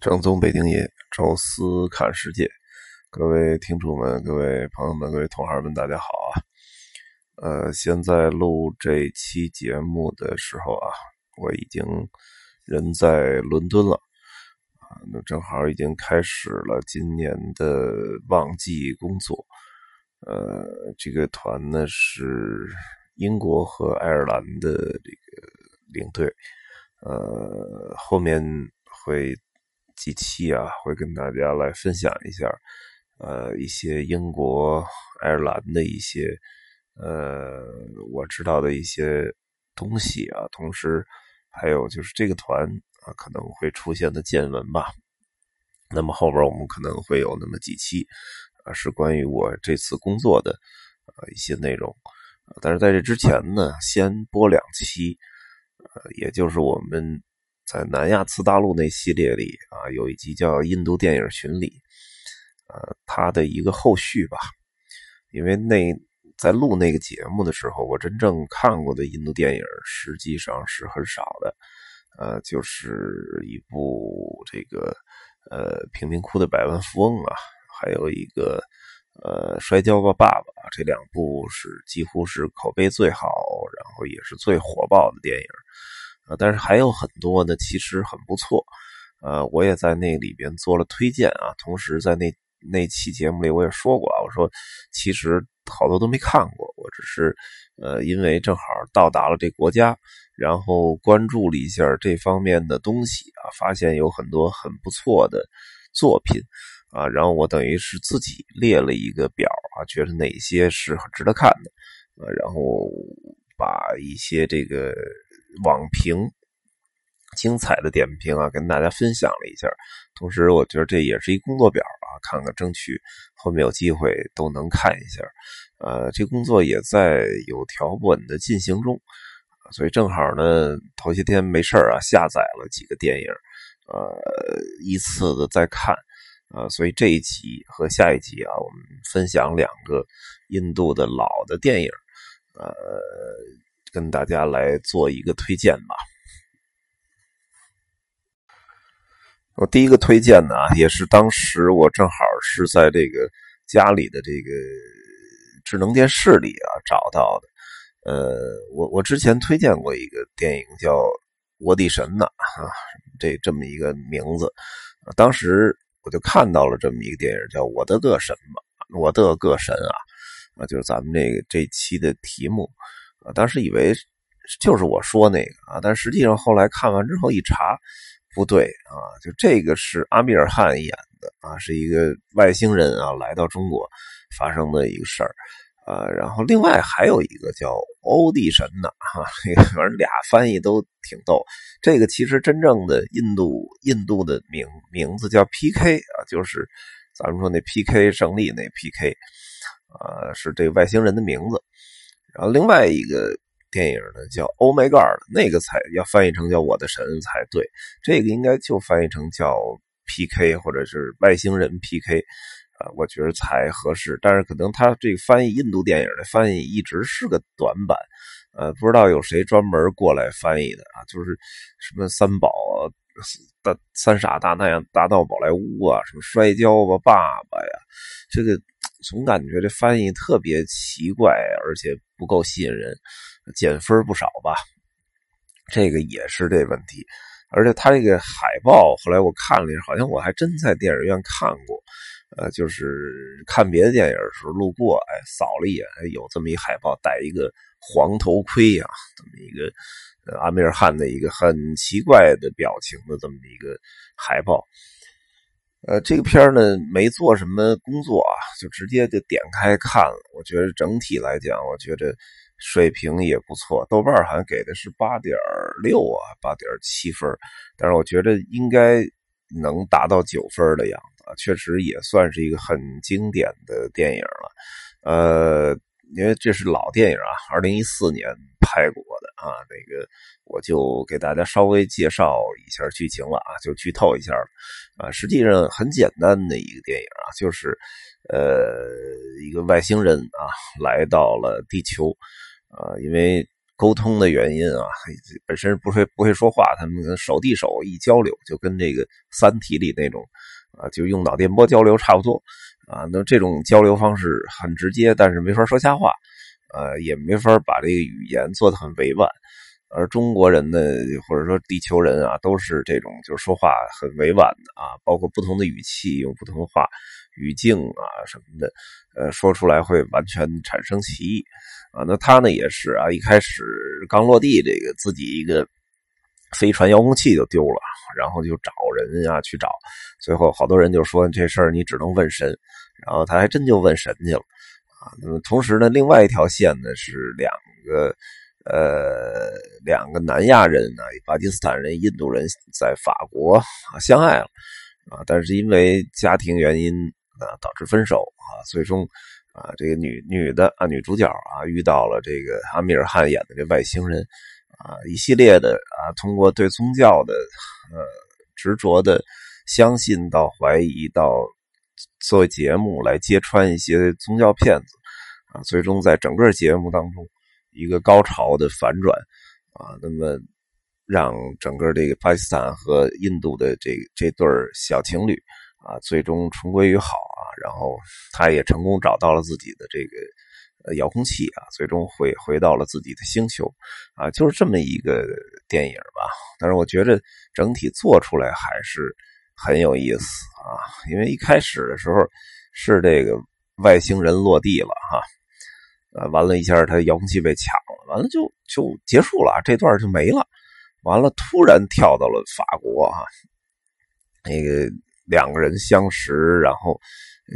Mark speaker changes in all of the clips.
Speaker 1: 正宗北京爷，宙斯看世界，各位听众们、各位朋友们、各位同行们，大家好啊！呃，现在录这期节目的时候啊，我已经人在伦敦了啊，那正好已经开始了今年的旺季工作。呃，这个团呢是英国和爱尔兰的这个领队，呃，后面会。几期啊，会跟大家来分享一下，呃，一些英国、爱尔兰的一些，呃，我知道的一些东西啊，同时还有就是这个团啊可能会出现的见闻吧。那么后边我们可能会有那么几期啊，是关于我这次工作的啊一些内容。但是在这之前呢，先播两期，呃，也就是我们。在南亚次大陆那系列里啊，有一集叫《印度电影巡礼》，呃，它的一个后续吧。因为那在录那个节目的时候，我真正看过的印度电影实际上是很少的，呃，就是一部这个呃《贫民窟的百万富翁》啊，还有一个呃《摔跤吧，爸爸》，这两部是几乎是口碑最好，然后也是最火爆的电影。但是还有很多呢，其实很不错，呃，我也在那里边做了推荐啊。同时在那那期节目里我也说过啊，我说其实好多都没看过，我只是呃因为正好到达了这国家，然后关注了一下这方面的东西啊，发现有很多很不错的作品啊，然后我等于是自己列了一个表啊，觉得哪些是很值得看的，呃，然后把一些这个。网评精彩的点评啊，跟大家分享了一下。同时，我觉得这也是一工作表啊，看看争取后面有机会都能看一下。呃，这工作也在有条不紊的进行中，所以正好呢，头些天没事啊，下载了几个电影，呃，依次的在看。呃，所以这一集和下一集啊，我们分享两个印度的老的电影，呃。跟大家来做一个推荐吧。我第一个推荐呢，也是当时我正好是在这个家里的这个智能电视里啊找到的。呃，我我之前推荐过一个电影叫《我的神呐》啊，这这么一个名字。当时我就看到了这么一个电影，叫《我的个神嘛》，我的个神啊啊，就是咱们这个这期的题目。啊，当时以为就是我说那个啊，但实际上后来看完之后一查，不对啊，就这个是阿米尔汗演的啊，是一个外星人啊来到中国发生的一个事儿啊。然后另外还有一个叫欧地神的哈，反正俩翻译都挺逗。这个其实真正的印度印度的名名字叫 P.K. 啊，就是咱们说那 P.K. 胜利那 P.K. 啊，是这个外星人的名字。然后另外一个电影呢叫《Oh My God》，那个才要翻译成叫《我的神》才对。这个应该就翻译成叫 PK 或者是外星人 PK 啊，我觉得才合适。但是可能他这个翻译印度电影的翻译一直是个短板，呃，不知道有谁专门过来翻译的啊？就是什么三宝大三傻大那样大闹宝莱坞啊，什么摔跤吧爸爸呀，这个。总感觉这翻译特别奇怪，而且不够吸引人，减分不少吧？这个也是这问题。而且他这个海报，后来我看了一下，好像我还真在电影院看过。呃，就是看别的电影的时候路过，哎，扫了一眼，有这么一海报，戴一个黄头盔呀，这么一个阿米尔汗的一个很奇怪的表情的这么一个海报。呃，这个片呢没做什么工作啊，就直接就点开看了。我觉得整体来讲，我觉得水平也不错。豆瓣好像给的是八点六啊，八点七分，但是我觉得应该能达到九分的样子。确实也算是一个很经典的电影了。呃，因为这是老电影啊，二零一四年拍过的啊，那个。我就给大家稍微介绍一下剧情了啊，就剧透一下了啊。实际上很简单的一个电影啊，就是呃一个外星人啊来到了地球啊，因为沟通的原因啊，本身不会不会说话，他们手递手一交流，就跟这个《三体》里那种啊，就用脑电波交流差不多啊。那这种交流方式很直接，但是没法说瞎话，呃，也没法把这个语言做得很委婉。而中国人呢，或者说地球人啊，都是这种，就是说话很委婉的啊，包括不同的语气，用不同的话语境啊什么的，呃，说出来会完全产生歧义啊。那他呢也是啊，一开始刚落地，这个自己一个飞船遥控器就丢了，然后就找人啊去找，最后好多人就说这事儿你只能问神，然后他还真就问神去了啊。那么同时呢，另外一条线呢是两个。呃，两个南亚人呢，巴基斯坦人、印度人在法国啊相爱了啊，但是因为家庭原因啊导致分手啊，最终啊这个女女的啊女主角啊遇到了这个阿米尔汗演的这外星人啊，一系列的啊通过对宗教的呃执着的相信到怀疑到做节目来揭穿一些宗教骗子啊，最终在整个节目当中。一个高潮的反转啊，那么让整个这个巴基斯坦和印度的这这对小情侣啊，最终重归于好啊，然后他也成功找到了自己的这个遥控器啊，最终回回到了自己的星球啊，就是这么一个电影吧。但是我觉得整体做出来还是很有意思啊，因为一开始的时候是这个外星人落地了哈。呃，完了一下，他遥控器被抢了，完了就就结束了，这段就没了。完了，突然跳到了法国啊，那个两个人相识，然后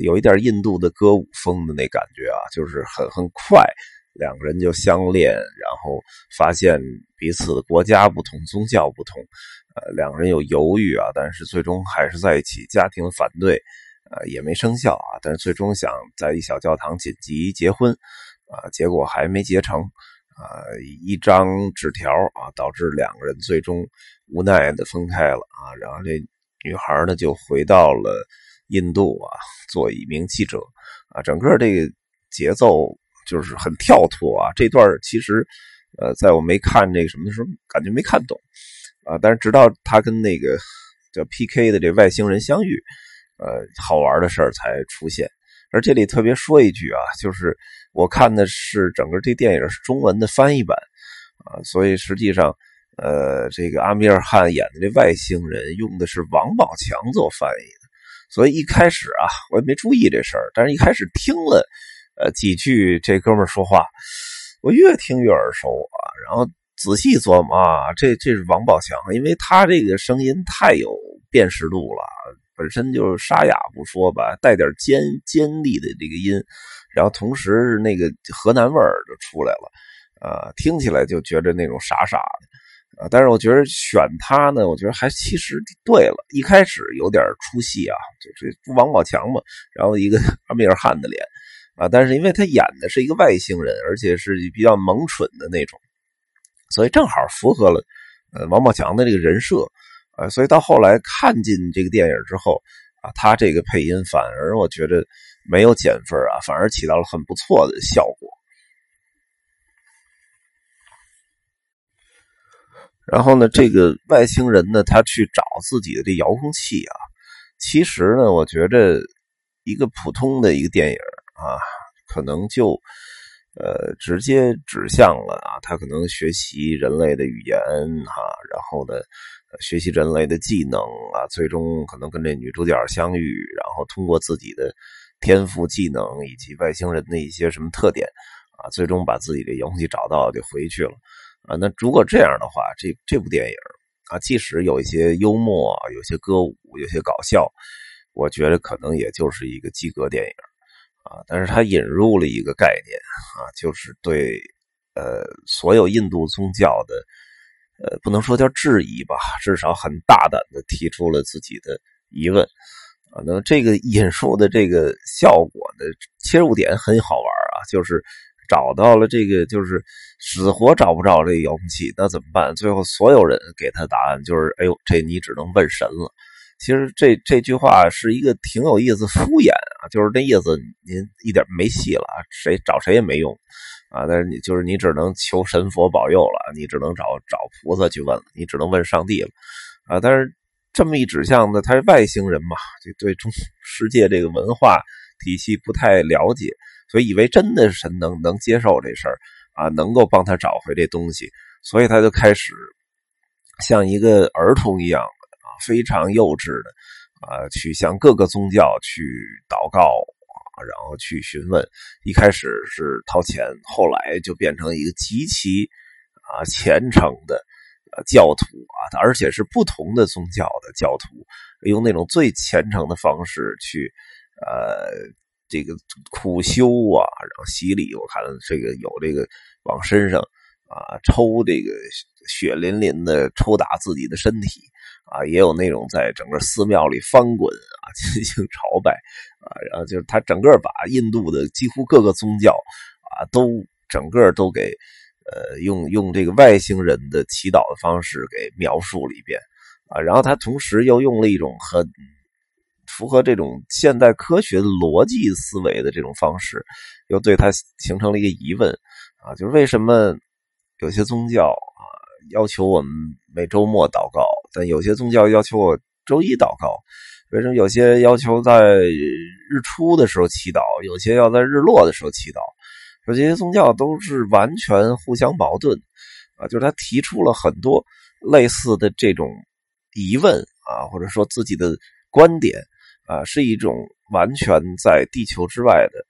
Speaker 1: 有一点印度的歌舞风的那感觉啊，就是很很快，两个人就相恋，然后发现彼此的国家不同，宗教不同，呃，两个人有犹豫啊，但是最终还是在一起。家庭反对，呃，也没生效啊，但是最终想在一小教堂紧急结婚。啊，结果还没结成，啊，一张纸条啊，导致两个人最终无奈的分开了啊。然后这女孩呢就回到了印度啊，做一名记者啊。整个这个节奏就是很跳脱啊。这段其实，呃，在我没看这个什么的时候，感觉没看懂啊。但是直到他跟那个叫 P.K. 的这外星人相遇，呃，好玩的事儿才出现。而这里特别说一句啊，就是我看的是整个这电影是中文的翻译版啊，所以实际上，呃，这个阿米尔汗演的这外星人用的是王宝强做翻译的，所以一开始啊，我也没注意这事儿，但是一开始听了呃几句这哥们说话，我越听越耳熟啊，然后仔细琢磨啊，这这是王宝强，因为他这个声音太有辨识度了。本身就是沙哑不说吧，带点尖尖利的这个音，然后同时那个河南味儿就出来了，啊，听起来就觉得那种傻傻的，啊，但是我觉得选他呢，我觉得还其实对了，一开始有点出戏啊，就是王宝强嘛，然后一个 阿米尔汗的脸，啊，但是因为他演的是一个外星人，而且是比较萌蠢的那种，所以正好符合了呃王宝强的这个人设。呃，所以到后来看进这个电影之后啊，他这个配音反而我觉得没有减分啊，反而起到了很不错的效果。然后呢，这个外星人呢，他去找自己的这遥控器啊，其实呢，我觉着一个普通的一个电影啊，可能就呃直接指向了啊，他可能学习人类的语言哈，然后呢。学习人类的技能啊，最终可能跟这女主角相遇，然后通过自己的天赋、技能以及外星人的一些什么特点啊，最终把自己的遥控器找到就回去了啊。那如果这样的话，这这部电影啊，即使有一些幽默、有些歌舞、有些搞笑，我觉得可能也就是一个及格电影啊。但是它引入了一个概念啊，就是对呃所有印度宗教的。呃，不能说叫质疑吧，至少很大胆的提出了自己的疑问啊。那么这个引述的这个效果的切入点很好玩啊，就是找到了这个，就是死活找不着这个遥控器，那怎么办？最后所有人给他答案就是：哎呦，这你只能问神了。其实这这句话是一个挺有意思、敷衍啊，就是那意思，您一点没戏了，谁找谁也没用啊，但是你就是你只能求神佛保佑了，你只能找找菩萨去问了，你只能问上帝了啊。但是这么一指向呢，他是外星人嘛，就对中世界这个文化体系不太了解，所以以为真的是神能能接受这事儿啊，能够帮他找回这东西，所以他就开始像一个儿童一样啊，非常幼稚的啊，去向各个宗教去祷告。然后去询问，一开始是掏钱，后来就变成一个极其啊虔诚的教徒啊，而且是不同的宗教的教徒，用那种最虔诚的方式去呃这个苦修啊，然后洗礼。我看这个有这个往身上啊抽这个血淋淋的抽打自己的身体。啊，也有那种在整个寺庙里翻滚啊，进行朝拜啊，然后就是他整个把印度的几乎各个宗教啊，都整个都给呃用用这个外星人的祈祷的方式给描述了一遍啊，然后他同时又用了一种很符合这种现代科学逻辑思维的这种方式，又对他形成了一个疑问啊，就是为什么有些宗教啊要求我们每周末祷告？但有些宗教要求我周一祷告，为什么有些要求在日出的时候祈祷，有些要在日落的时候祈祷？说这些宗教都是完全互相矛盾啊！就是他提出了很多类似的这种疑问啊，或者说自己的观点啊，是一种完全在地球之外的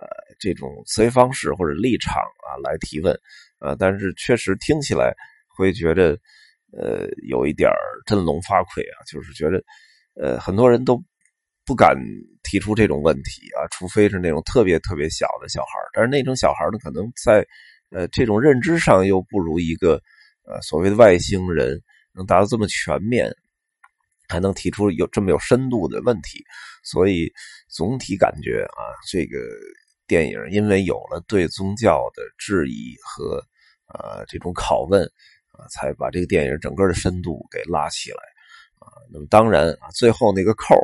Speaker 1: 呃这种思维方式或者立场啊来提问啊，但是确实听起来会觉得。呃，有一点振聋发聩啊，就是觉得，呃，很多人都不敢提出这种问题啊，除非是那种特别特别小的小孩但是那种小孩呢，可能在呃这种认知上又不如一个呃所谓的外星人能达到这么全面，还能提出有这么有深度的问题。所以总体感觉啊，这个电影因为有了对宗教的质疑和呃这种拷问。啊，才把这个电影整个的深度给拉起来，啊，那么当然啊，最后那个扣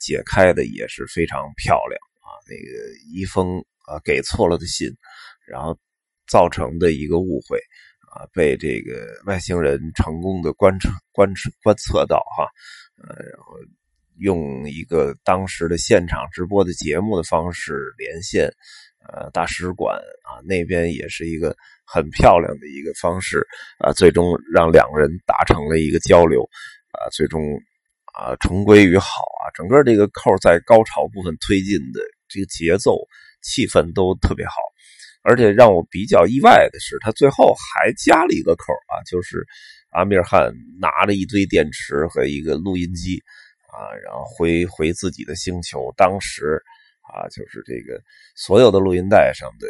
Speaker 1: 解开的也是非常漂亮啊，那个一封啊给错了的信，然后造成的一个误会啊，被这个外星人成功的观测观测观测到哈，呃，然后用一个当时的现场直播的节目的方式连线，呃，大使馆啊那边也是一个。很漂亮的一个方式啊，最终让两个人达成了一个交流啊，最终啊重归于好啊。整个这个扣在高潮部分推进的这个节奏、气氛都特别好，而且让我比较意外的是，他最后还加了一个扣啊，就是阿米尔汗拿着一堆电池和一个录音机啊，然后回回自己的星球。当时啊，就是这个所有的录音带上的。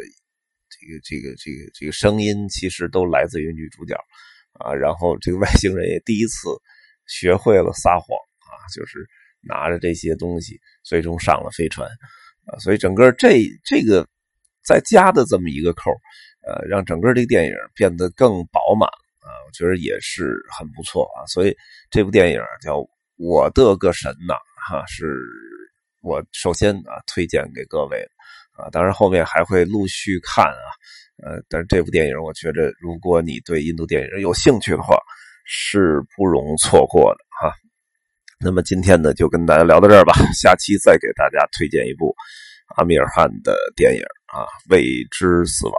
Speaker 1: 这个这个这个这个声音其实都来自于女主角啊，然后这个外星人也第一次学会了撒谎啊，就是拿着这些东西，最终上了飞船啊，所以整个这这个再加的这么一个扣呃，让整个这个电影变得更饱满，觉得也是很不错啊，所以这部电影叫《我的个神呐》哈，是我首先啊推荐给各位。啊，当然后面还会陆续看啊，呃，但是这部电影我觉着，如果你对印度电影有兴趣的话，是不容错过的哈。那么今天呢，就跟大家聊到这儿吧，下期再给大家推荐一部阿米尔汗的电影啊，《未知死亡》。